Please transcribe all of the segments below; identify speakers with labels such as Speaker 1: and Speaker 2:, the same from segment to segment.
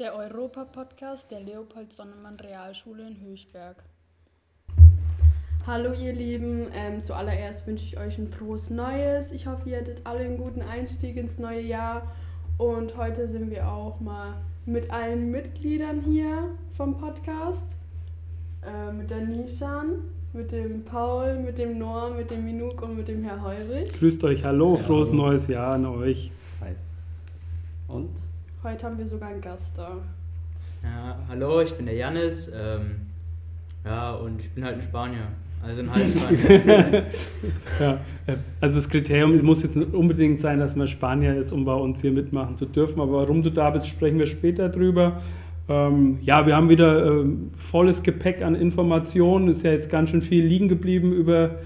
Speaker 1: Der Europa-Podcast der Leopold Sonnemann Realschule in Höchberg.
Speaker 2: Hallo ihr Lieben, ähm, zuallererst wünsche ich euch ein frohes Neues. Ich hoffe, ihr hattet alle einen guten Einstieg ins neue Jahr. Und heute sind wir auch mal mit allen Mitgliedern hier vom Podcast. Äh, mit der Nishan, mit dem Paul, mit dem Noah, mit dem Minuk und mit dem Herr Heurich.
Speaker 3: Grüßt euch, hallo, frohes
Speaker 4: hallo.
Speaker 3: neues Jahr an euch.
Speaker 4: Hi. Und?
Speaker 2: Heute haben wir sogar einen Gast da.
Speaker 5: Ja, hallo, ich bin der Janis. Ähm, ja, und ich bin halt ein Spanier. Also ein Halbspanier.
Speaker 3: Ja, also das Kriterium muss jetzt nicht unbedingt sein, dass man Spanier ist, um bei uns hier mitmachen zu dürfen. Aber warum du da bist, sprechen wir später drüber. Ähm, ja, wir haben wieder ähm, volles Gepäck an Informationen. Ist ja jetzt ganz schön viel liegen geblieben über,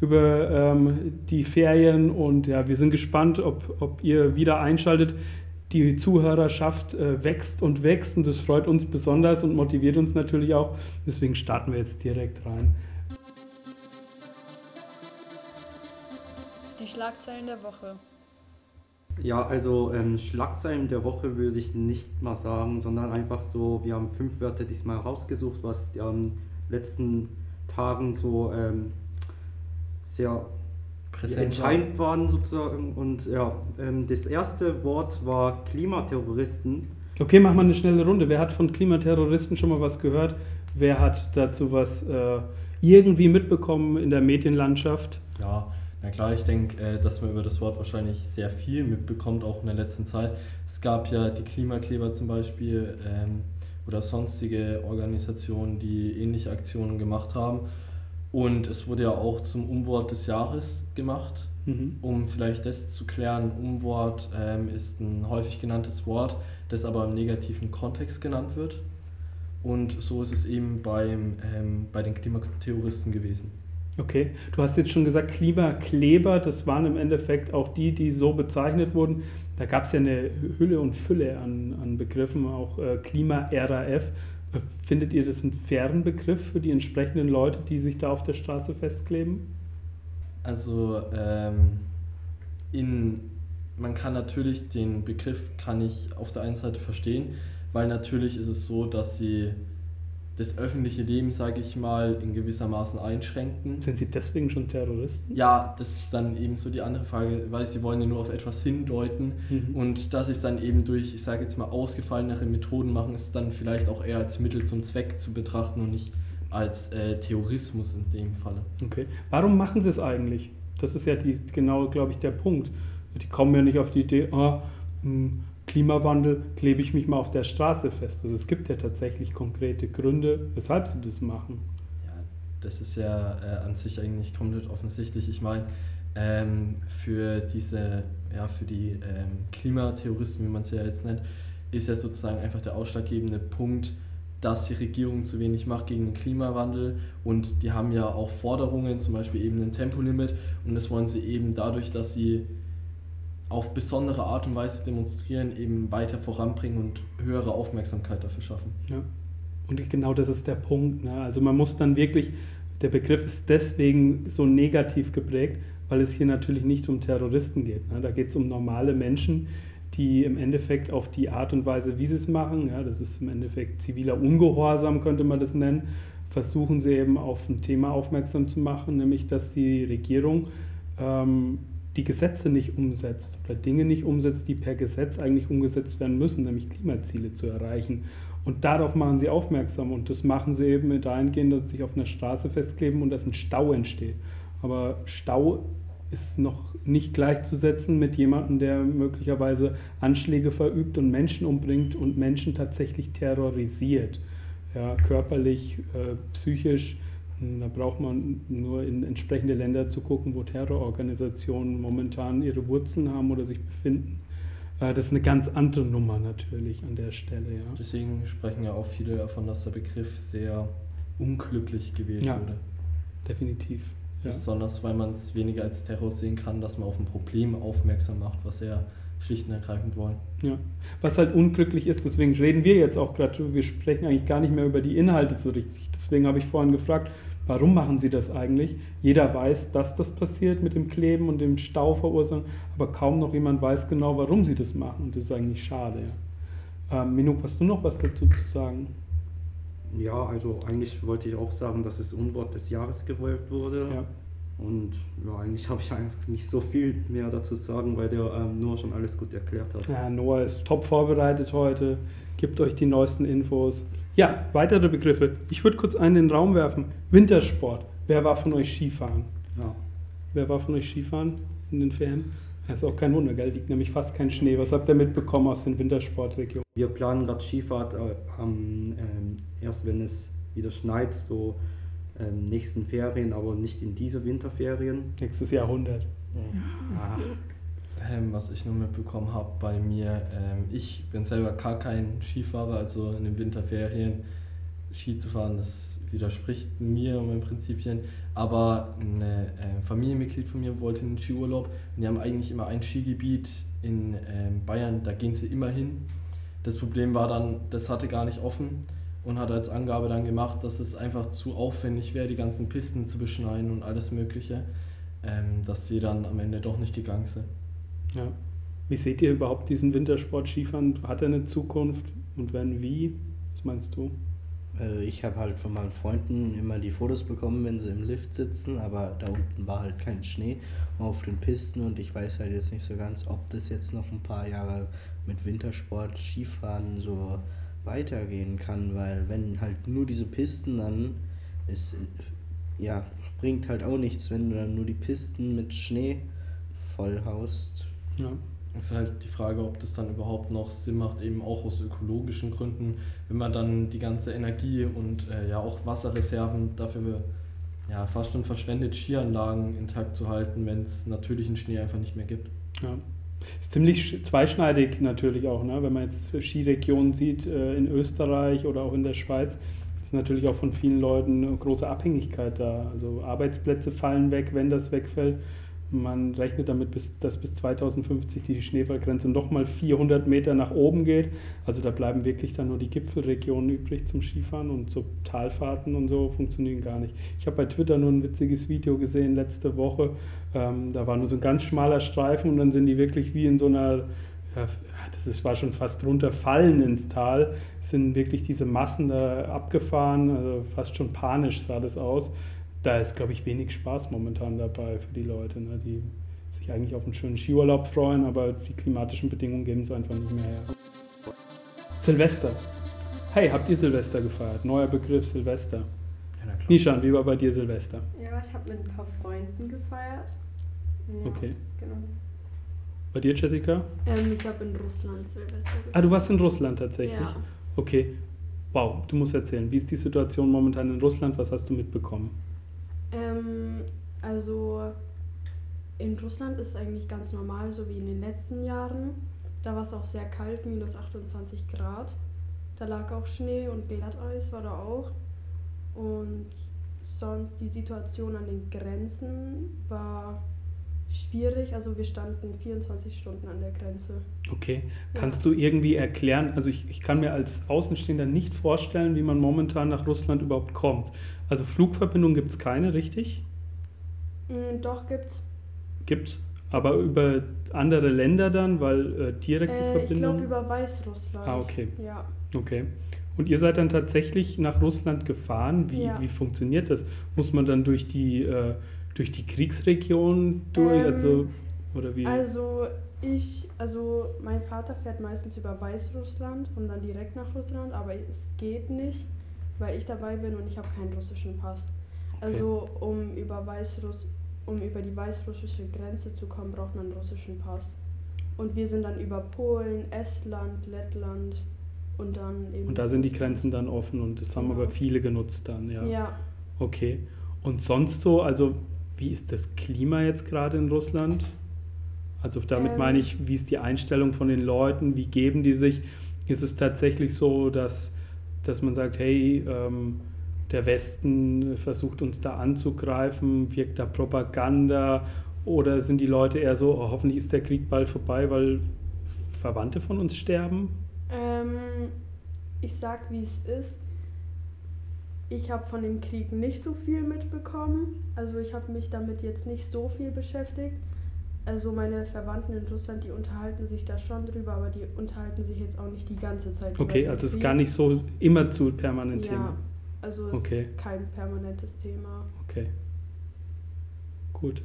Speaker 3: über ähm, die Ferien. Und ja, wir sind gespannt, ob, ob ihr wieder einschaltet. Die Zuhörerschaft äh, wächst und wächst und das freut uns besonders und motiviert uns natürlich auch. Deswegen starten wir jetzt direkt rein.
Speaker 1: Die Schlagzeilen der Woche.
Speaker 4: Ja, also ähm, Schlagzeilen der Woche würde ich nicht mal sagen, sondern einfach so, wir haben fünf Wörter diesmal rausgesucht, was die am letzten Tagen so ähm, sehr
Speaker 5: Präsent
Speaker 4: entscheidend waren sozusagen. Und ja, ähm, das erste Wort war Klimaterroristen.
Speaker 3: Okay, machen wir eine schnelle Runde. Wer hat von Klimaterroristen schon mal was gehört? Wer hat dazu was äh, irgendwie mitbekommen in der Medienlandschaft?
Speaker 6: Ja, na klar, ich denke, äh, dass man über das Wort wahrscheinlich sehr viel mitbekommt, auch in der letzten Zeit. Es gab ja die Klimakleber zum Beispiel ähm, oder sonstige Organisationen, die ähnliche Aktionen gemacht haben. Und es wurde ja auch zum Umwort des Jahres gemacht.
Speaker 3: Mhm.
Speaker 6: Um vielleicht das zu klären, Umwort ähm, ist ein häufig genanntes Wort, das aber im negativen Kontext genannt wird. Und so ist es eben beim, ähm, bei den Klimaterroristen gewesen.
Speaker 3: Okay, du hast jetzt schon gesagt, Klimakleber, das waren im Endeffekt auch die, die so bezeichnet wurden. Da gab es ja eine Hülle und Fülle an, an Begriffen, auch äh, Klima-RAF. Findet ihr das einen fairen Begriff für die entsprechenden Leute, die sich da auf der Straße festkleben?
Speaker 6: Also ähm, in, man kann natürlich den Begriff kann ich auf der einen Seite verstehen, weil natürlich ist es so, dass sie das öffentliche Leben, sage ich mal, in gewissermaßen einschränken.
Speaker 3: Sind sie deswegen schon Terroristen?
Speaker 6: Ja, das ist dann eben so die andere Frage, weil sie wollen ja nur auf etwas hindeuten
Speaker 3: Mhm.
Speaker 6: und dass sie es dann eben durch, ich sage jetzt mal, ausgefallenere Methoden machen, ist dann vielleicht auch eher als Mittel zum Zweck zu betrachten und nicht als äh, Terrorismus in dem Falle.
Speaker 3: Okay. Warum machen sie es eigentlich? Das ist ja die, genau, glaube ich, der Punkt. Die kommen ja nicht auf die Idee, ah, hm, Klimawandel, klebe ich mich mal auf der Straße fest. Also es gibt ja tatsächlich konkrete Gründe, weshalb sie das machen.
Speaker 6: Ja, das ist ja äh, an sich eigentlich komplett offensichtlich. Ich meine, ähm, für diese, ja, für die ähm, Klimaterroristen, wie man sie ja jetzt nennt, ist ja sozusagen einfach der ausschlaggebende Punkt, dass die Regierung zu wenig macht gegen den Klimawandel und die haben ja auch Forderungen, zum Beispiel eben ein Tempolimit und das wollen sie eben dadurch, dass sie auf besondere Art und Weise demonstrieren, eben weiter voranbringen und höhere Aufmerksamkeit dafür schaffen.
Speaker 3: Ja. Und genau das ist der Punkt. Ne? Also man muss dann wirklich, der Begriff ist deswegen so negativ geprägt, weil es hier natürlich nicht um Terroristen geht. Ne? Da geht es um normale Menschen, die im Endeffekt auf die Art und Weise, wie sie es machen, ja, das ist im Endeffekt ziviler Ungehorsam, könnte man das nennen, versuchen sie eben auf ein Thema aufmerksam zu machen, nämlich dass die Regierung ähm, die Gesetze nicht umsetzt oder Dinge nicht umsetzt, die per Gesetz eigentlich umgesetzt werden müssen, nämlich Klimaziele zu erreichen. Und darauf machen sie aufmerksam und das machen sie eben mit dahingehend, dass sie sich auf einer Straße festkleben und dass ein Stau entsteht. Aber Stau ist noch nicht gleichzusetzen mit jemandem, der möglicherweise Anschläge verübt und Menschen umbringt und Menschen tatsächlich terrorisiert. Ja, körperlich, äh, psychisch. Da braucht man nur in entsprechende Länder zu gucken, wo Terrororganisationen momentan ihre Wurzeln haben oder sich befinden. Äh, das ist eine ganz andere Nummer natürlich an der Stelle. Ja.
Speaker 6: Deswegen sprechen ja auch viele davon, dass der Begriff sehr unglücklich gewählt
Speaker 3: Ja.
Speaker 6: wurde.
Speaker 3: Definitiv. Ja.
Speaker 6: Besonders weil man es weniger als Terror sehen kann, dass man auf ein Problem aufmerksam macht, was er schlicht und ergreifend wollen.
Speaker 3: Ja. Was halt unglücklich ist, deswegen reden wir jetzt auch gerade, wir sprechen eigentlich gar nicht mehr über die Inhalte so richtig. Deswegen habe ich vorhin gefragt, warum machen Sie das eigentlich? Jeder weiß, dass das passiert mit dem Kleben und dem Stau verursachen, aber kaum noch jemand weiß genau, warum Sie das machen. Und das ist eigentlich schade. Ähm, Minuk, hast du noch was dazu zu sagen?
Speaker 4: Ja, also eigentlich wollte ich auch sagen, dass es Unwort des Jahres gewählt wurde.
Speaker 3: Ja.
Speaker 4: Und ja, eigentlich habe ich einfach nicht so viel mehr dazu sagen, weil der ähm, Noah schon alles gut erklärt hat.
Speaker 3: Ja, Noah ist top vorbereitet heute, gibt euch die neuesten Infos. Ja, weitere Begriffe. Ich würde kurz einen in den Raum werfen. Wintersport. Wer war von euch Skifahren?
Speaker 4: Ja.
Speaker 3: Wer war von euch Skifahren in den Ferien? Das ist auch kein Wunder, gell? Liegt nämlich fast kein Schnee. Was habt ihr mitbekommen aus den Wintersportregionen?
Speaker 4: Wir planen gerade Skifahrt äh, ähm, erst wenn es wieder schneit, so ähm, nächsten Ferien, aber nicht in diese Winterferien.
Speaker 3: Nächstes Jahrhundert.
Speaker 6: Ähm, was ich nur mitbekommen habe bei mir, ähm, ich bin selber gar kein Skifahrer, also in den Winterferien Ski zu fahren, das widerspricht mir und meinen Prinzipien. Aber ein äh, Familienmitglied von mir wollte einen Skiurlaub und die haben eigentlich immer ein Skigebiet in ähm, Bayern, da gehen sie immer hin. Das Problem war dann, das hatte gar nicht offen und hat als Angabe dann gemacht, dass es einfach zu aufwendig wäre, die ganzen Pisten zu beschneiden und alles Mögliche, ähm, dass sie dann am Ende doch nicht gegangen sind.
Speaker 3: Ja. Wie seht ihr überhaupt diesen Wintersport Skifahren? Hat er eine Zukunft? Und wenn wie? Was meinst du?
Speaker 7: Äh, Ich habe halt von meinen Freunden immer die Fotos bekommen, wenn sie im Lift sitzen, aber da unten war halt kein Schnee auf den Pisten und ich weiß halt jetzt nicht so ganz, ob das jetzt noch ein paar Jahre mit Wintersport, Skifahren so weitergehen kann, weil wenn halt nur diese Pisten dann ist, ja, bringt halt auch nichts, wenn du dann nur die Pisten mit Schnee vollhaust.
Speaker 3: Ja.
Speaker 6: Es ist halt die Frage, ob das dann überhaupt noch Sinn macht, eben auch aus ökologischen Gründen, wenn man dann die ganze Energie und äh, ja auch Wasserreserven dafür ja, fast schon verschwendet, Skianlagen intakt zu halten, wenn es natürlichen Schnee einfach nicht mehr gibt.
Speaker 3: Ja. Ist ziemlich sch- zweischneidig natürlich auch, ne? wenn man jetzt Skiregionen sieht äh, in Österreich oder auch in der Schweiz, ist natürlich auch von vielen Leuten eine große Abhängigkeit da. Also Arbeitsplätze fallen weg, wenn das wegfällt. Man rechnet damit, dass bis 2050 die Schneefallgrenze nochmal 400 Meter nach oben geht. Also da bleiben wirklich dann nur die Gipfelregionen übrig zum Skifahren und so Talfahrten und so funktionieren gar nicht. Ich habe bei Twitter nur ein witziges Video gesehen letzte Woche. Ähm, da war nur so ein ganz schmaler Streifen und dann sind die wirklich wie in so einer, ja, das ist, war schon fast runterfallen ins Tal, sind wirklich diese Massen da abgefahren, also fast schon panisch sah das aus. Da ist, glaube ich, wenig Spaß momentan dabei für die Leute, ne, die sich eigentlich auf einen schönen Skiurlaub freuen, aber die klimatischen Bedingungen geben es einfach nicht mehr her. Silvester. Hey, habt ihr Silvester gefeiert? Neuer Begriff Silvester.
Speaker 6: Ja, na klar.
Speaker 3: Nishan, wie war bei dir Silvester?
Speaker 2: Ja, ich habe mit ein paar Freunden gefeiert. Ja,
Speaker 3: Okay.
Speaker 2: Genau.
Speaker 3: Bei dir, Jessica?
Speaker 2: Ähm, ich habe in Russland Silvester gefeiert.
Speaker 3: Ah, du warst in Russland tatsächlich.
Speaker 2: Ja.
Speaker 3: Okay. Wow, du musst erzählen, wie ist die Situation momentan in Russland? Was hast du mitbekommen?
Speaker 2: Ähm, also in Russland ist es eigentlich ganz normal, so wie in den letzten Jahren. Da war es auch sehr kalt, minus 28 Grad. Da lag auch Schnee und Glatteis war da auch. Und sonst die Situation an den Grenzen war schwierig. Also wir standen 24 Stunden an der Grenze.
Speaker 3: Okay.
Speaker 2: Ja.
Speaker 3: Kannst du irgendwie erklären, also ich, ich kann mir als Außenstehender nicht vorstellen, wie man momentan nach Russland überhaupt kommt. Also Flugverbindung gibt es keine, richtig?
Speaker 2: Mm, doch gibt's.
Speaker 3: Gibt's. Aber über andere Länder dann, weil äh, direkte
Speaker 2: Äh, ich
Speaker 3: Verbindung.
Speaker 2: glaube über Weißrussland.
Speaker 3: Ah, okay.
Speaker 2: Ja.
Speaker 3: Okay. Und ihr seid dann tatsächlich nach Russland gefahren. Wie,
Speaker 2: Ja.
Speaker 3: wie funktioniert das? Muss man dann durch die, äh, durch die Kriegsregion durch?
Speaker 2: Ähm,
Speaker 3: also, oder wie?
Speaker 2: Also ich, also mein Vater fährt meistens über Weißrussland und dann direkt nach Russland, aber es geht nicht, weil ich dabei bin und ich habe keinen russischen Pass. Also um über Weißruss, um über die weißrussische Grenze zu kommen, braucht man einen russischen Pass. Und wir sind dann über Polen, Estland, Lettland und dann eben.
Speaker 3: Und da sind die Grenzen dann offen und das haben
Speaker 2: Genau.
Speaker 3: aber viele genutzt dann, ja.
Speaker 2: Ja.
Speaker 3: Okay. Und sonst so, also wie ist das Klima jetzt gerade in Russland? Also damit
Speaker 2: Ähm.
Speaker 3: meine ich, wie ist die Einstellung von den Leuten, wie geben die sich? Ist es tatsächlich so, dass, dass man sagt, hey, ähm, der Westen versucht uns da anzugreifen, wirkt da Propaganda oder sind die Leute eher so, oh, hoffentlich ist der Krieg bald vorbei, weil Verwandte von uns sterben?
Speaker 2: Ähm, ich sag, wie es ist. Ich habe von dem Krieg nicht so viel mitbekommen. Also ich habe mich damit jetzt nicht so viel beschäftigt. Also meine Verwandten in Russland, die unterhalten sich da schon drüber, aber die unterhalten sich jetzt auch nicht die ganze Zeit drüber.
Speaker 3: Okay, also es ist gar nicht so immer zu permanent
Speaker 2: Ja,
Speaker 3: Thema.
Speaker 2: also ist
Speaker 3: Okay.
Speaker 2: kein permanentes Thema.
Speaker 3: Okay. Gut.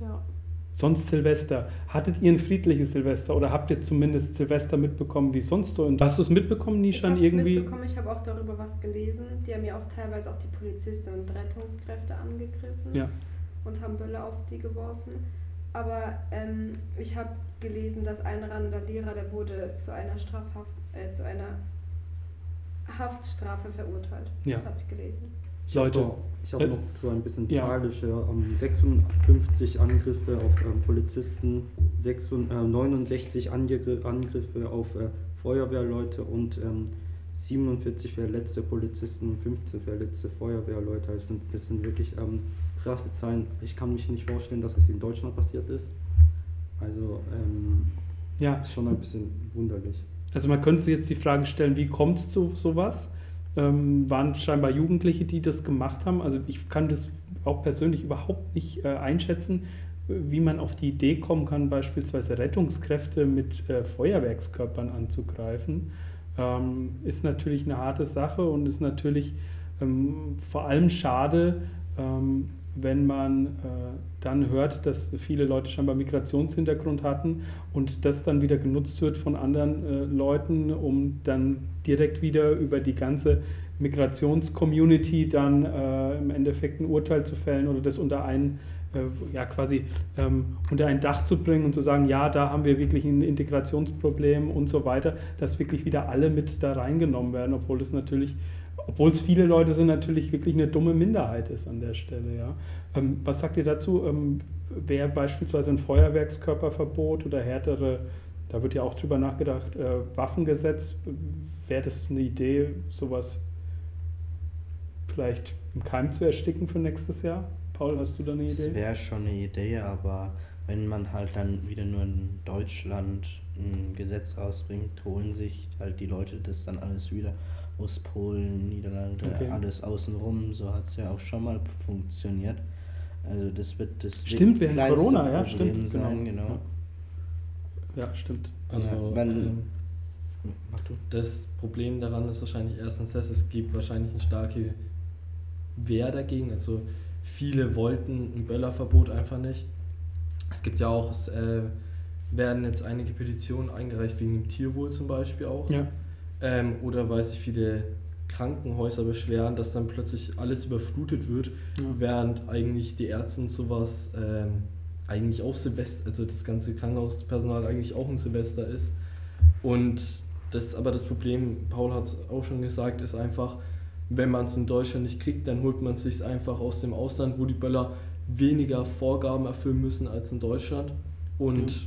Speaker 2: Ja.
Speaker 3: Sonst Silvester. Hattet ihr ein friedliches Silvester oder habt ihr zumindest Silvester mitbekommen, wie sonst so? Und hast du es mitbekommen,
Speaker 8: Ich
Speaker 3: Nishan,
Speaker 8: habe
Speaker 3: irgendwie?
Speaker 8: mitbekommen, ich habe auch darüber was gelesen. Die haben ja auch teilweise auch die Polizisten und Rettungskräfte angegriffen
Speaker 3: Ja.
Speaker 8: und haben Böller auf die geworfen. Aber ähm, ich habe gelesen, dass ein Randalierer, der wurde zu einer Strafhaft, äh, zu einer Haftstrafe verurteilt.
Speaker 3: Ja.
Speaker 8: Das habe ich gelesen.
Speaker 4: Ich
Speaker 3: Leute,
Speaker 4: habe noch, ich hab
Speaker 3: äh,
Speaker 4: noch so ein bisschen
Speaker 3: ja.
Speaker 4: zahlische, ähm, 56 Angriffe auf ähm, Polizisten, 66, äh, 69 Angr Angriffe auf äh, Feuerwehrleute und ähm, 47 verletzte Polizisten und 15 verletzte Feuerwehrleute. Das sind, das sind wirklich ähm, krasse Zahlen. Ich kann mich nicht vorstellen, dass es in Deutschland passiert ist. Also ähm,
Speaker 3: Ja,
Speaker 4: schon ein bisschen wunderlich.
Speaker 3: also man könnte sich jetzt die Frage stellen, wie kommt es zu sowas? Ähm, waren scheinbar Jugendliche, die das gemacht haben. Also ich kann das auch persönlich überhaupt nicht äh, einschätzen, wie man auf die Idee kommen kann, beispielsweise Rettungskräfte mit äh, Feuerwerkskörpern anzugreifen. Ähm, ist natürlich eine harte Sache und ist natürlich ähm, vor allem schade, ähm, wenn man äh, dann hört, dass viele Leute scheinbar Migrationshintergrund hatten und das dann wieder genutzt wird von anderen äh, Leuten, um dann direkt wieder über die ganze Migrationscommunity dann äh, im Endeffekt ein Urteil zu fällen oder das unter einen äh, ja quasi ähm, unter ein Dach zu bringen und zu sagen, ja, da haben wir wirklich ein Integrationsproblem und so weiter, dass wirklich wieder alle mit da reingenommen werden, obwohl es natürlich, obwohl es viele Leute sind, natürlich wirklich eine dumme Minderheit ist an der Stelle, ja. Ähm, was sagt ihr dazu? Ähm, Wäre beispielsweise ein Feuerwerkskörperverbot oder härtere, da wird ja auch drüber nachgedacht, äh, Waffengesetz, wäre das eine Idee, sowas vielleicht im Keim zu ersticken für nächstes Jahr? Paul, hast du da eine
Speaker 7: Das
Speaker 3: Idee?
Speaker 7: wäre schon eine Idee, aber wenn man halt dann wieder nur in Deutschland ein Gesetz rausbringt, holen sich halt die Leute das dann alles wieder aus Polen, Niederlande,
Speaker 3: Okay.
Speaker 7: alles außenrum. So hat es ja auch schon mal funktioniert. Also das wird das
Speaker 3: Stimmt, während Corona, ja, stimmt.
Speaker 7: sein, genau.
Speaker 3: Ja. Ja, stimmt.
Speaker 6: Also
Speaker 7: Ja, weil-
Speaker 6: ähm,
Speaker 7: Mach du.
Speaker 6: das Problem daran ist wahrscheinlich erstens, dass es gibt wahrscheinlich eine starke Wehr dagegen. Also viele wollten ein Böllerverbot einfach nicht. Es gibt ja auch, es äh, werden jetzt einige Petitionen eingereicht wegen dem Tierwohl zum Beispiel auch.
Speaker 3: Ja,
Speaker 6: Ähm, oder weil sich viele Krankenhäuser beschweren, dass dann plötzlich alles überflutet wird,
Speaker 3: Ja.
Speaker 6: während eigentlich die Ärzte und sowas ähm, eigentlich auch Silvester, also das ganze Krankenhauspersonal eigentlich auch ein Silvester ist. Und das aber das Problem, Paul hat es auch schon gesagt, ist einfach, wenn man es in Deutschland nicht kriegt, dann holt man es sich einfach aus dem Ausland, wo die Böller weniger Vorgaben erfüllen müssen als in Deutschland. Und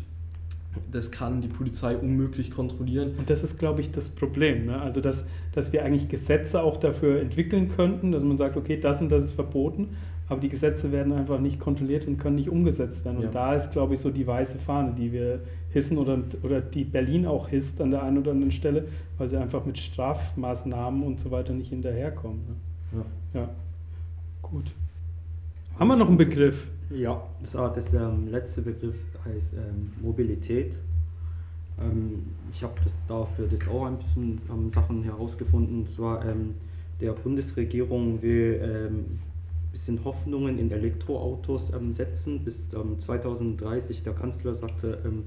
Speaker 6: das kann die Polizei unmöglich kontrollieren.
Speaker 3: Und das ist, glaube ich, das Problem. Ne? Also, dass, dass wir eigentlich Gesetze auch dafür entwickeln könnten, dass man sagt, okay, das und das ist verboten, aber die Gesetze werden einfach nicht kontrolliert und können nicht umgesetzt werden. Und
Speaker 6: Ja.
Speaker 3: da ist, glaube ich, so die weiße Fahne, die wir hissen oder, oder die Berlin auch hisst an der einen oder anderen Stelle, weil sie einfach mit Strafmaßnahmen und so weiter nicht hinterherkommen. Ne?
Speaker 6: Ja.
Speaker 3: Ja, gut. Haben wir noch einen Begriff?
Speaker 4: Ja, das, war das ähm, letzte Begriff heißt ähm, Mobilität. Ähm, ich habe das dafür das auch ein bisschen ähm, Sachen herausgefunden. Und zwar ähm, der Bundesregierung will ähm, ein bisschen Hoffnungen in Elektroautos ähm, setzen. Bis ähm, 2030, der Kanzler sagte, ähm,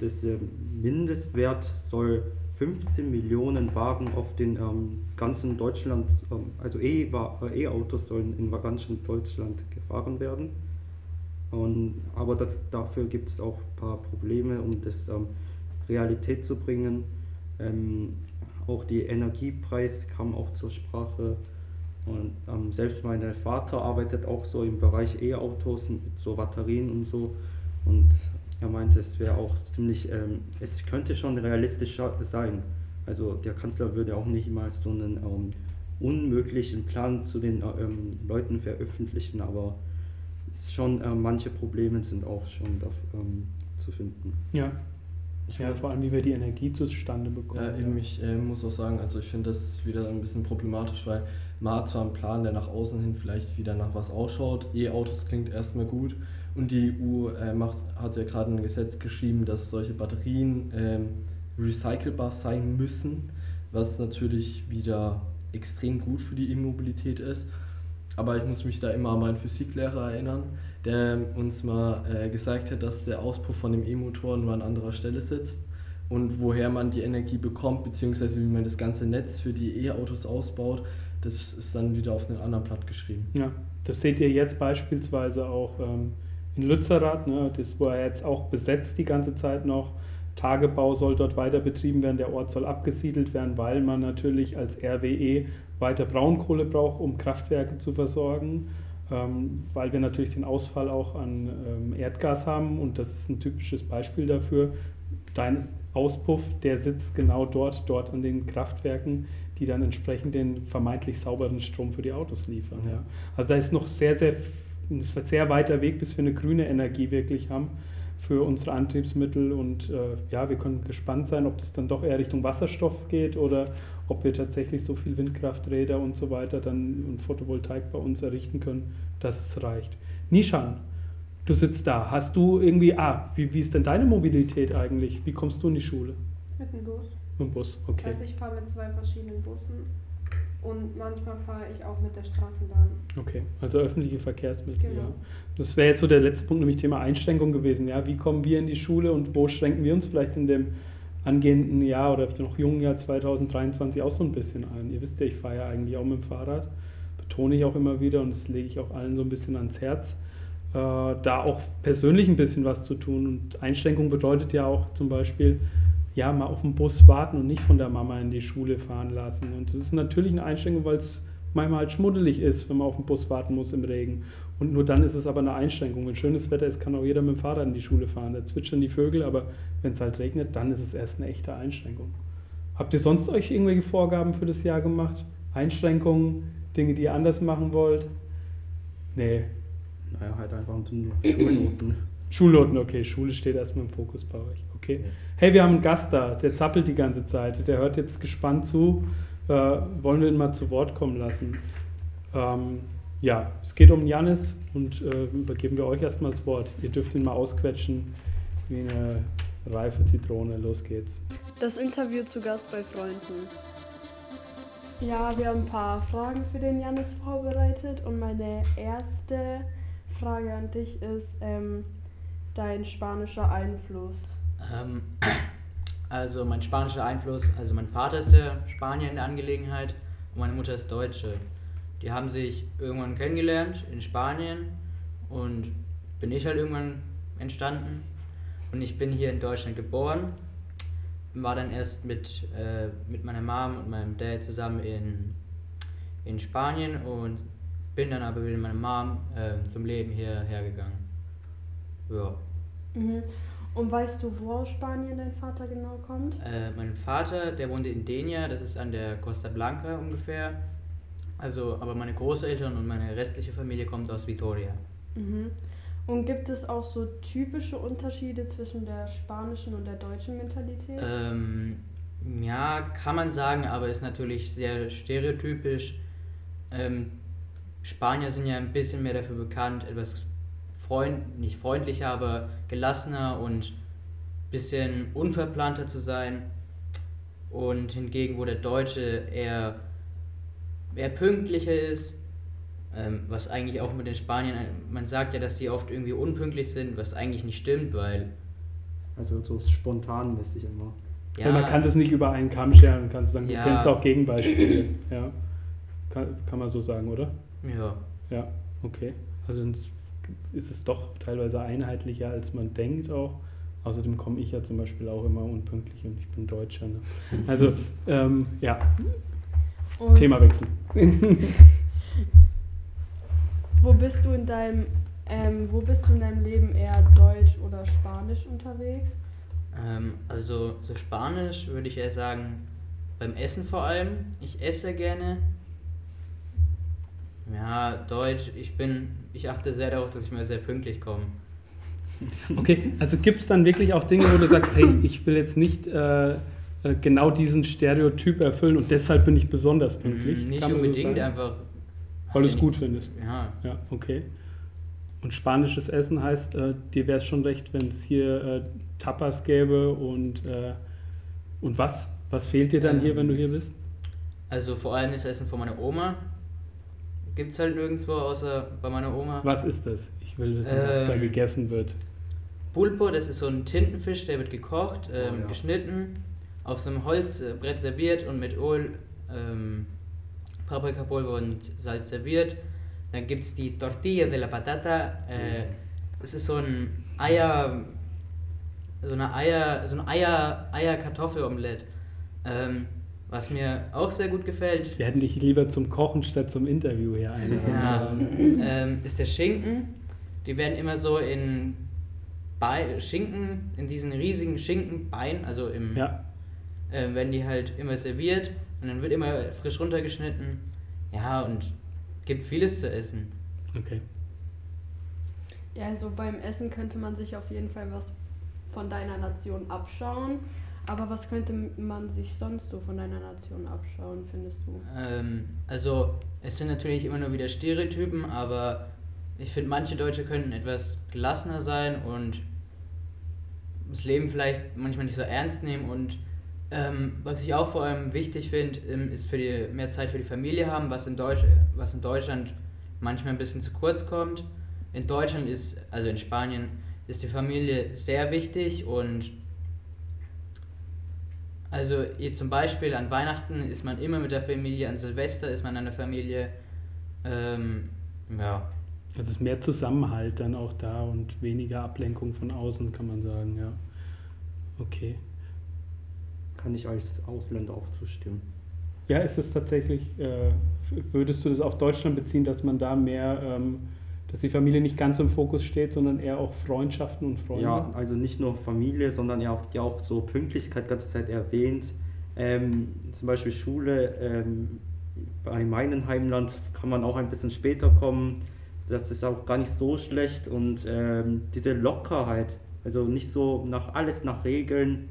Speaker 4: das ähm, Mindestwert soll 15 Millionen Wagen auf den ähm, ganzen Deutschland, ähm, also E- E-Autos sollen in ganzen Deutschland gefahren werden. Und, aber das, dafür gibt es auch ein paar Probleme, um das ähm, Realität zu bringen. Ähm, auch der Energiepreis kam auch zur Sprache. Und ähm, selbst mein Vater arbeitet auch so im Bereich E-Autos mit so Batterien und so. Und er meinte, es wäre auch ziemlich, ähm, es könnte schon realistischer sein. Also der Kanzler würde auch nicht mal so einen ähm, unmöglichen Plan zu den äh, ähm, Leuten veröffentlichen, aber ist schon, äh, manche Probleme sind auch schon da, ähm, zu finden.
Speaker 3: Ja. Ja, vor allem, wie wir die Energie zustande bekommen.
Speaker 6: Ja, eben, ich äh, muss auch sagen, also ich finde das wieder ein bisschen problematisch, weil man hat zwar einen Plan, der nach außen hin vielleicht wieder nach was ausschaut. E-Autos klingt erstmal gut Und die EU äh, macht, hat ja gerade ein Gesetz geschrieben, dass solche Batterien ähm, recycelbar sein müssen, was natürlich wieder extrem gut für die E-Mobilität ist. Aber ich muss mich da immer an meinen Physiklehrer erinnern, der uns mal äh, gesagt hat, dass der Auspuff von dem E-Motor nur an anderer Stelle sitzt und woher man die Energie bekommt, beziehungsweise wie man das ganze Netz für die E-Autos ausbaut, das ist dann wieder auf einen anderen Blatt geschrieben.
Speaker 3: Ja, das seht ihr jetzt beispielsweise auch ähm, in Lützerath, ne, das war jetzt auch besetzt die ganze Zeit noch. Tagebau soll dort weiter betrieben werden, der Ort soll abgesiedelt werden, weil man natürlich als RWE weiter Braunkohle braucht, um Kraftwerke zu versorgen, ähm, weil wir natürlich den Ausfall auch an ähm, Erdgas haben und das ist ein typisches Beispiel dafür. Dein Auspuff, der sitzt genau dort, dort an den Kraftwerken, die dann entsprechend den vermeintlich sauberen Strom für die Autos liefern. Ja. Also da ist noch sehr, sehr, ein sehr weiter Weg, bis wir eine grüne Energie wirklich haben für unsere Antriebsmittel und äh, ja, wir können gespannt sein, ob das dann doch eher Richtung Wasserstoff geht oder ob wir tatsächlich so viel Windkrafträder und so weiter dann und Photovoltaik bei uns errichten können, dass es reicht. Nishan, du sitzt da. Hast du irgendwie, ah, wie, wie ist denn deine Mobilität eigentlich? Wie kommst du in die Schule?
Speaker 8: Mit dem Bus.
Speaker 3: Mit dem Bus, okay.
Speaker 8: Also ich fahre mit zwei verschiedenen Bussen und manchmal fahre ich auch mit der Straßenbahn.
Speaker 3: Okay, also öffentliche Verkehrsmittel,
Speaker 8: Genau.
Speaker 3: ja. Das wäre jetzt so der letzte Punkt, nämlich Thema Einschränkung gewesen. Ja, wie kommen wir in die Schule und wo schränken wir uns vielleicht in dem angehenden Jahr oder noch jungen Jahr 2023 auch so ein bisschen ein? Ihr wisst ja, ich fahre ja eigentlich auch mit dem Fahrrad, betone ich auch immer wieder und das lege ich auch allen so ein bisschen ans Herz, äh, da auch persönlich ein bisschen was zu tun. Und Einschränkung bedeutet ja auch zum Beispiel, ja, mal auf den Bus warten und nicht von der Mama in die Schule fahren lassen. Und das ist natürlich eine Einschränkung, weil es manchmal halt schmuddelig ist, wenn man auf den Bus warten muss im Regen. Und nur dann ist es aber eine Einschränkung. Wenn schönes Wetter ist, kann auch jeder mit dem Fahrrad in die Schule fahren. Da zwitschern die Vögel, aber wenn es halt regnet, dann ist es erst eine echte Einschränkung. Habt ihr sonst euch irgendwelche Vorgaben für das Jahr gemacht? Einschränkungen, Dinge, die ihr anders machen wollt? Nee.
Speaker 4: Naja, halt einfach nur Schulnoten.
Speaker 3: Schulnoten, okay. Schule steht erstmal im Fokus bei euch. Okay. Hey, wir haben einen Gast da, der zappelt die ganze Zeit. Der hört jetzt gespannt zu. Äh, wollen wir ihn mal zu Wort kommen lassen? Ähm, ja, es geht um Janis und äh, übergeben wir euch erstmal das Wort. Ihr dürft ihn mal ausquetschen wie eine reife Zitrone. Los geht's.
Speaker 1: Das Interview zu Gast bei Freunden.
Speaker 2: Ja, wir haben ein paar Fragen für den Janis vorbereitet und meine erste Frage an dich ist ähm, dein spanischer Einfluss.
Speaker 5: Ähm, also mein spanischer Einfluss, also mein Vater ist der Spanier in der Angelegenheit und meine Mutter ist Deutsche. Die haben sich irgendwann kennengelernt in Spanien und bin ich halt irgendwann entstanden. Und ich bin hier in Deutschland geboren, war dann erst mit, äh, mit meiner Mom und meinem Dad zusammen in, in Spanien und bin dann aber mit meiner Mom äh, zum Leben hierher gegangen. Ja.
Speaker 2: Mhm. Und weißt du, wo aus Spanien dein Vater genau kommt?
Speaker 5: Äh, mein Vater, der wohnte in Denia, das ist an der Costa Blanca ungefähr. Also, aber meine Großeltern und meine restliche Familie kommt aus Vitoria.
Speaker 2: Mhm. Und gibt es auch so typische Unterschiede zwischen der spanischen und der deutschen Mentalität?
Speaker 5: Ähm, ja, kann man sagen, aber ist natürlich sehr stereotypisch. Ähm, Spanier sind ja ein bisschen mehr dafür bekannt, etwas freund, nicht freundlicher, aber gelassener und ein bisschen unverplanter zu sein. Und hingegen, wo der Deutsche eher, eher pünktlicher ist, ähm, was eigentlich auch mit den Spaniern, man sagt ja, dass sie oft irgendwie unpünktlich sind, was eigentlich nicht stimmt, weil
Speaker 4: Also so spontan mäßig immer.
Speaker 3: Ja. man kann das nicht über einen Kamm scheren und kannst sagen,
Speaker 5: Ja.
Speaker 3: du kennst auch Gegenbeispiele. Ja. Kann, kann man so sagen, oder?
Speaker 5: ja,
Speaker 3: Ja, okay. Also ins- ist es doch teilweise einheitlicher, als man denkt auch. Außerdem komme ich ja zum Beispiel auch immer unpünktlich und ich bin Deutscher. Ne? Also, ähm, ja,
Speaker 2: Und
Speaker 3: Themawechsel.
Speaker 2: wo bist du in deinem ähm, wo bist du in deinem Leben eher Deutsch oder Spanisch unterwegs?
Speaker 5: Ähm, also so Spanisch würde ich eher sagen, beim Essen vor allem. Ich esse gerne. Ja, Deutsch, ich bin, ich achte sehr darauf, dass ich mal sehr pünktlich komme.
Speaker 3: Okay, also gibt es dann wirklich auch Dinge, wo du sagst, hey, ich will jetzt nicht äh, äh, genau diesen Stereotyp erfüllen und deshalb bin ich besonders pünktlich?
Speaker 5: Mm, Nicht
Speaker 3: so
Speaker 5: unbedingt,
Speaker 3: sagen?
Speaker 5: einfach.
Speaker 3: Weil du es gut findest.
Speaker 5: Ja,
Speaker 3: Ja, okay. Und spanisches Essen heißt, äh, dir wäre es schon recht, wenn es hier äh, Tapas gäbe und, äh, und was? Was fehlt dir dann hier, wenn du hier bist?
Speaker 5: Also vor allem das Essen von meiner Oma. Gibt es halt nirgendwo außer bei meiner Oma.
Speaker 3: Was ist das? Ich will wissen, was da
Speaker 5: Ähm,
Speaker 3: gegessen wird.
Speaker 5: Pulpo, das ist so ein Tintenfisch, der wird gekocht, ähm,
Speaker 4: Oh ja.
Speaker 5: geschnitten, auf so einem Holzbrett serviert und mit Öl, ähm, Paprikapulver und Salz serviert. Dann gibt es die Tortilla de la Patata. Äh, das ist so ein Eier, so eine Eier, so ein Eier, Eier-Kartoffelomelett. Ähm, was mir auch sehr gut gefällt.
Speaker 3: Wir hätten dich lieber zum Kochen statt zum Interview hier
Speaker 5: Ja,
Speaker 3: eingeladen.
Speaker 5: ähm, ist der Schinken. Die werden immer so in Bei Schinken, in diesen riesigen Schinkenbein, also im,
Speaker 3: Ja,
Speaker 5: äh, werden die halt immer serviert und dann wird immer frisch runtergeschnitten. Ja, und gibt vieles zu essen.
Speaker 3: okay.
Speaker 2: Ja, also beim Essen könnte man sich auf jeden Fall was von deiner Nation abschauen. Aber was könnte man sich sonst so von deiner Nation abschauen, findest du?
Speaker 5: Ähm, also, es sind natürlich immer nur wieder Stereotypen, aber ich finde, manche Deutsche könnten etwas gelassener sein und das Leben vielleicht manchmal nicht so ernst nehmen. Und ähm, was ich auch vor allem wichtig finde, ähm, ist für die, mehr Zeit für die Familie haben, was in, Deutsch, was in Deutschland manchmal ein bisschen zu kurz kommt. In Deutschland ist, also in Spanien, ist die Familie sehr wichtig und also ihr zum Beispiel an Weihnachten ist man immer mit der Familie, an Silvester ist man an der Familie. Ähm, ja,
Speaker 3: Also es ist mehr Zusammenhalt dann auch da und weniger Ablenkung von außen, kann man sagen, ja. Okay.
Speaker 4: Kann ich als Ausländer auch zustimmen.
Speaker 3: Ja, ist es tatsächlich, äh, würdest du das auf Deutschland beziehen, dass man da mehr, ähm, dass die Familie nicht ganz im Fokus steht, sondern eher auch Freundschaften und Freunde?
Speaker 4: Ja, also nicht nur Familie, sondern ja auch, ja auch so Pünktlichkeit ganze Zeit erwähnt. Ähm, zum Beispiel Schule. Ähm, bei meinem Heimland kann man auch ein bisschen später kommen. Das ist auch gar nicht so schlecht. Und ähm, diese Lockerheit, also nicht so nach alles nach Regeln.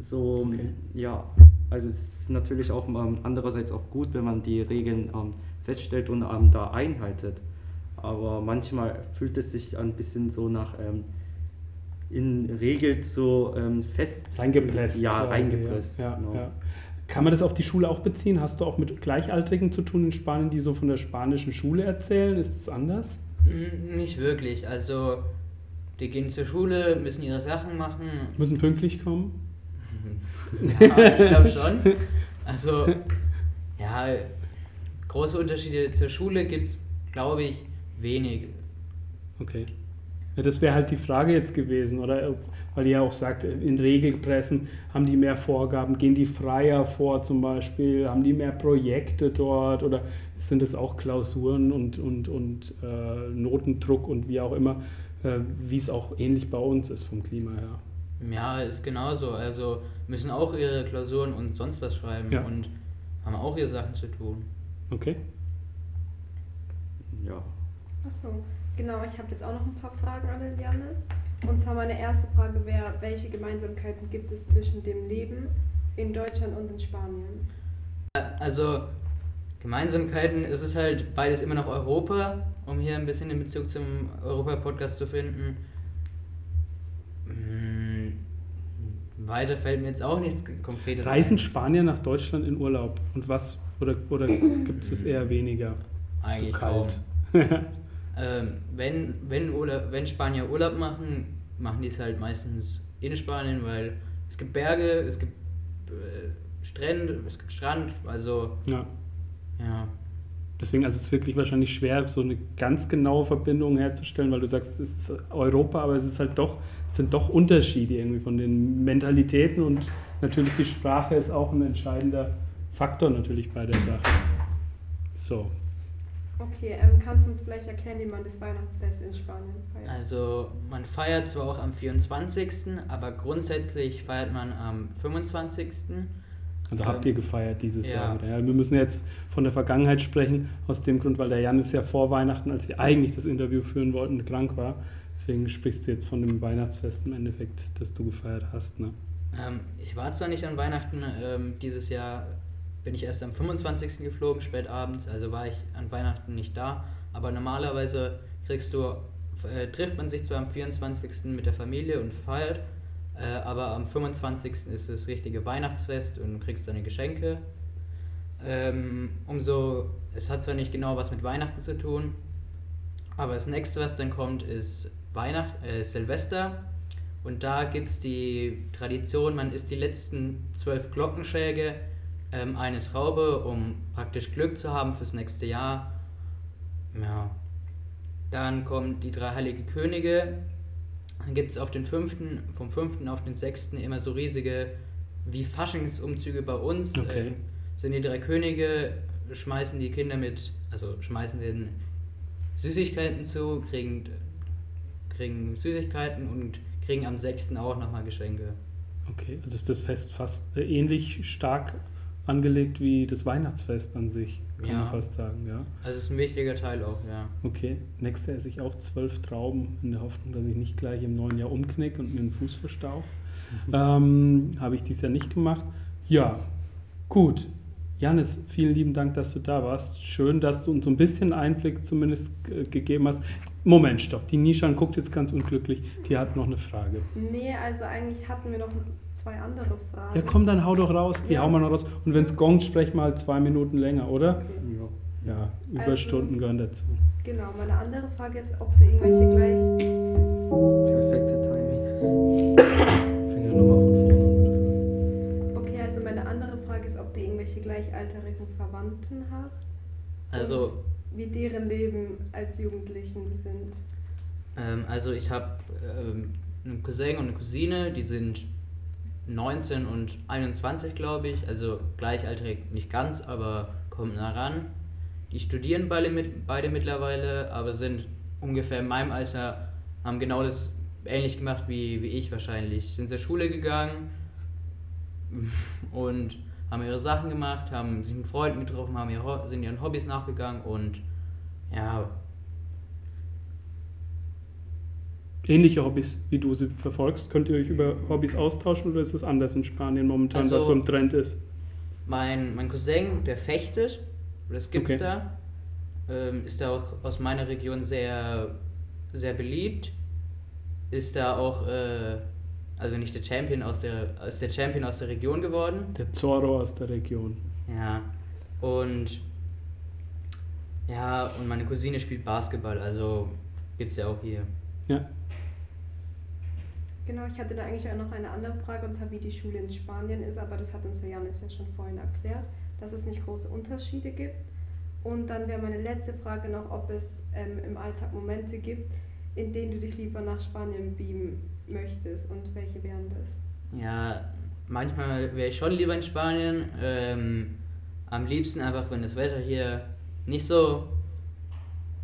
Speaker 4: So,
Speaker 3: Okay.
Speaker 4: ja, also es ist natürlich auch ähm, andererseits auch gut, wenn man die Regeln ähm, feststellt und ähm, da einhaltet. Aber manchmal fühlt es sich ein bisschen so nach ähm, in Regeln so ähm, fest.
Speaker 3: Reingepresst.
Speaker 4: Ja,
Speaker 3: quasi,
Speaker 4: reingepresst.
Speaker 3: Ja,
Speaker 4: genau.
Speaker 3: ja. Kann man das auf die Schule auch beziehen? Hast du auch mit Gleichaltrigen zu tun in Spanien, die so von der spanischen Schule erzählen? Ist es anders?
Speaker 5: Nicht wirklich. Also, die gehen zur Schule, müssen ihre Sachen machen.
Speaker 3: Müssen pünktlich kommen?
Speaker 5: Ja, ich glaube schon. Also, ja, große Unterschiede zur Schule gibt es, glaube ich, wenig.
Speaker 3: Okay. Ja, das wäre halt die Frage jetzt gewesen, oder? Weil ihr ja auch sagt, in Regelpressen haben die mehr Vorgaben, gehen die freier vor zum Beispiel, haben die mehr Projekte dort oder sind es auch Klausuren und, und, und äh, Notendruck und wie auch immer, äh, wie es auch ähnlich bei uns ist vom Klima her?
Speaker 5: Ja, ist genauso. Also müssen auch ihre Klausuren und sonst was schreiben
Speaker 3: Ja.
Speaker 5: und haben auch ihre Sachen zu tun.
Speaker 3: Okay?
Speaker 4: Ja.
Speaker 8: Achso, genau, ich habe jetzt auch noch ein paar Fragen an den Janis. Und zwar meine erste Frage wäre, welche Gemeinsamkeiten gibt es zwischen dem Leben in Deutschland und in Spanien?
Speaker 5: Also Gemeinsamkeiten ist es halt beides immer noch Europa, um hier ein bisschen den Bezug zum Europa-Podcast zu finden. Mm, Weiter fällt mir jetzt auch nichts Konkretes
Speaker 3: Reisen
Speaker 5: ein.
Speaker 3: Spanier nach Deutschland in Urlaub und was? Oder, oder gibt es es eher weniger?
Speaker 5: Eigentlich
Speaker 3: Zu kalt.
Speaker 5: Ähm, wenn, wenn, Urlaub, wenn Spanier Urlaub machen, machen die es halt meistens in Spanien, weil es gibt Berge, es gibt äh, Strände, es gibt Strand, also
Speaker 3: ja.
Speaker 5: ja.
Speaker 3: Deswegen, also es ist wirklich wahrscheinlich schwer, so eine ganz genaue Verbindung herzustellen, weil du sagst, es ist Europa, aber es ist halt doch, es sind doch Unterschiede irgendwie von den Mentalitäten und natürlich die Sprache ist auch ein entscheidender Faktor natürlich bei der Sache. So,
Speaker 8: Okay, ähm, kannst du uns vielleicht erklären, wie man das Weihnachtsfest in Spanien feiert?
Speaker 5: Also man feiert zwar auch am 24., aber grundsätzlich feiert man am 25.
Speaker 3: also
Speaker 5: Ähm,
Speaker 3: habt ihr gefeiert dieses
Speaker 5: ja.
Speaker 3: Jahr wieder. Ja, wir müssen jetzt von der Vergangenheit sprechen, aus dem Grund, weil der Jan ist ja vor Weihnachten, als wir eigentlich das Interview führen wollten, krank war. Deswegen sprichst du jetzt von dem Weihnachtsfest im Endeffekt, das du gefeiert hast. Ne?
Speaker 5: Ähm, ich war zwar nicht an Weihnachten, ähm, dieses Jahr bin ich erst am 25. geflogen, spät abends, also war ich an Weihnachten nicht da, aber normalerweise kriegst du äh, trifft man sich zwar am 24. mit der Familie und feiert, äh, aber am 25. ist das richtige Weihnachtsfest und kriegst deine Geschenke. Ähm, umso, es hat zwar nicht genau was mit Weihnachten zu tun, aber das nächste, was dann kommt, ist Weihnacht, äh, Silvester. Und da gibt es die Tradition, man isst die letzten zwölf Glockenschläge, ähm, eine Traube, um praktisch Glück zu haben fürs nächste Jahr. Ja. Dann kommt die drei heilige Könige. Dann gibt es auf den fünften, vom 5. auf den 6. immer so riesige, wie Faschingsumzüge bei uns.
Speaker 3: Okay.
Speaker 5: Ähm, sind die drei Könige, schmeißen die Kinder mit, also schmeißen den Süßigkeiten zu, kriegen, kriegen Süßigkeiten und kriegen am 6. auch nochmal Geschenke.
Speaker 3: Okay, also ist das Fest fast äh, ähnlich stark angelegt wie das Weihnachtsfest an sich, kann
Speaker 5: Ja.
Speaker 3: man fast sagen, ja.
Speaker 5: Also es ist ein wichtiger Teil auch, ja.
Speaker 3: Okay, nächstes esse ich auch zwölf Trauben in der Hoffnung, dass ich nicht gleich im neuen Jahr umknick und mir den Fuß verstauche. ähm, Habe ich dieses Jahr nicht gemacht. Ja, gut. Janis, vielen lieben Dank, dass du da warst. Schön, dass du uns so ein bisschen Einblick zumindest äh, gegeben hast. Moment, stopp. Die Nishan guckt jetzt ganz unglücklich. Die hat noch eine Frage.
Speaker 8: Nee, also eigentlich hatten wir noch zwei andere Fragen.
Speaker 3: Ja, komm, dann hau doch raus. Die
Speaker 8: Ja.
Speaker 3: hauen wir noch raus. Und wenn es gongt, sprechen wir halt zwei Minuten länger, oder?
Speaker 8: Okay.
Speaker 4: Ja.
Speaker 3: Ja,
Speaker 8: Also-
Speaker 3: Überstunden gehören dazu.
Speaker 8: Genau, meine andere Frage ist, ob du irgendwelche gleich.
Speaker 4: Perfekte Timing.
Speaker 6: Fängt ja nochmal von vorne.
Speaker 8: Okay, also meine andere Frage ist, ob du irgendwelche gleichaltrigen Verwandten hast.
Speaker 5: Also,
Speaker 8: Und wie deren Leben als Jugendlichen sind.
Speaker 5: ähm, also ich habe ähm, einen Cousin und eine Cousine, die sind 19 und 21, glaube ich. Also gleichaltrig nicht ganz, aber kommen nah ran. Die studieren beide, mit, beide mittlerweile, aber sind ungefähr in meinem Alter, haben genau das ähnlich gemacht wie, wie ich wahrscheinlich. Sind zur Schule gegangen und haben ihre Sachen gemacht, haben sich mit Freunden getroffen, haben ihre, sind ihren Hobbys nachgegangen und ja,
Speaker 3: Ähnliche Hobbys, wie du sie verfolgst. Könnt ihr euch über Hobbys austauschen oder ist es anders in Spanien momentan,
Speaker 5: Also-
Speaker 3: was so im Trend ist?
Speaker 5: Mein, mein Cousin, der fechtet, das gibt's
Speaker 3: Okay.
Speaker 5: da, ähm, ist da auch aus meiner Region sehr, sehr beliebt, ist da auch, äh, also nicht der Champion aus der, ist der Champion aus der Region geworden,
Speaker 3: Der Zorro aus der Region.
Speaker 5: ja, und ja, und meine Cousine spielt Basketball, also gibt's ja auch hier.
Speaker 3: Ja,
Speaker 8: Genau, ich hatte da eigentlich auch noch eine andere Frage, und zwar wie die Schule in Spanien ist, aber das hat uns der Janis ja schon vorhin erklärt, dass es nicht große Unterschiede gibt. Und dann wäre meine letzte Frage noch, ob es ähm, im Alltag Momente gibt, in denen du dich lieber nach Spanien beamen möchtest und welche wären das?
Speaker 5: Ja, manchmal wäre ich schon lieber in Spanien. Ähm, am liebsten einfach, wenn das Wetter hier nicht so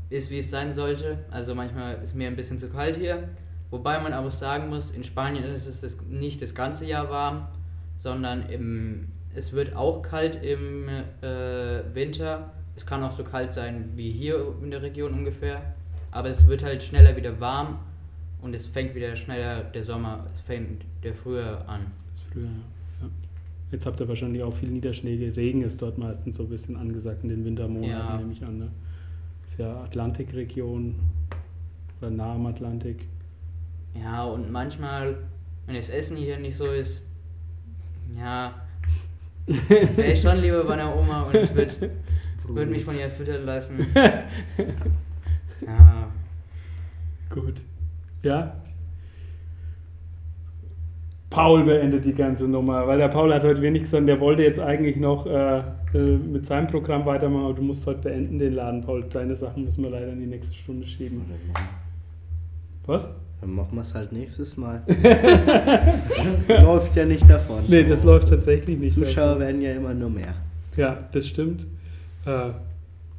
Speaker 5: ist, wie es sein sollte. Also manchmal ist mir ein bisschen zu kalt hier. Wobei man aber sagen muss, in Spanien ist es das, nicht das ganze Jahr warm, sondern im, es wird auch kalt im äh, Winter. Es kann auch so kalt sein wie hier in der Region ungefähr. Aber es wird halt schneller wieder warm und es fängt wieder schneller der Sommer, es fängt der früher an.
Speaker 3: das früher, ja. Jetzt habt ihr wahrscheinlich auch viel Niederschläge. Regen ist dort meistens so ein bisschen angesagt in den Wintermonaten,
Speaker 5: Ja.
Speaker 3: nehme ich an. Ne? Ist ja Atlantikregion oder nah am Atlantik.
Speaker 5: Ja, und manchmal, wenn das Essen hier nicht so ist, ja, wäre ich schon lieber bei einer Oma und ich würde würd mich von ihr füttern lassen. Ja,
Speaker 3: Gut. Ja. Paul beendet die ganze Nummer, weil der Paul hat heute wenig gesagt, der wollte jetzt eigentlich noch äh, äh, mit seinem Programm weitermachen, aber du musst heute beenden den Laden, Paul. Deine Sachen müssen wir leider in die nächste Stunde schieben. Was?
Speaker 7: Dann machen wir es halt nächstes Mal. das läuft ja nicht davon.
Speaker 3: Nee, das läuft tatsächlich nicht.
Speaker 7: Zuschauer werden ja immer nur mehr.
Speaker 3: Ja, das stimmt. Äh,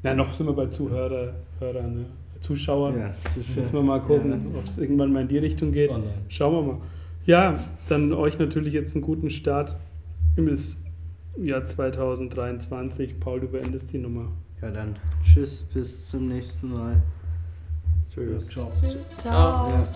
Speaker 3: na, noch sind wir bei Zuhörer, Hörer, ne? Zuschauer.
Speaker 7: Ja, Zuschauer.
Speaker 3: Müssen wir mal gucken,
Speaker 7: Ja.
Speaker 3: ob es irgendwann mal in die Richtung geht.
Speaker 6: Online.
Speaker 3: Schauen wir mal. Ja, dann euch natürlich jetzt einen guten Start im Jahr 2023. Paul, du beendest die Nummer.
Speaker 7: Ja, dann tschüss, bis zum nächsten Mal.
Speaker 4: Tschüss.
Speaker 6: Ciao.
Speaker 8: Tschüss.
Speaker 5: ciao.
Speaker 7: Ja.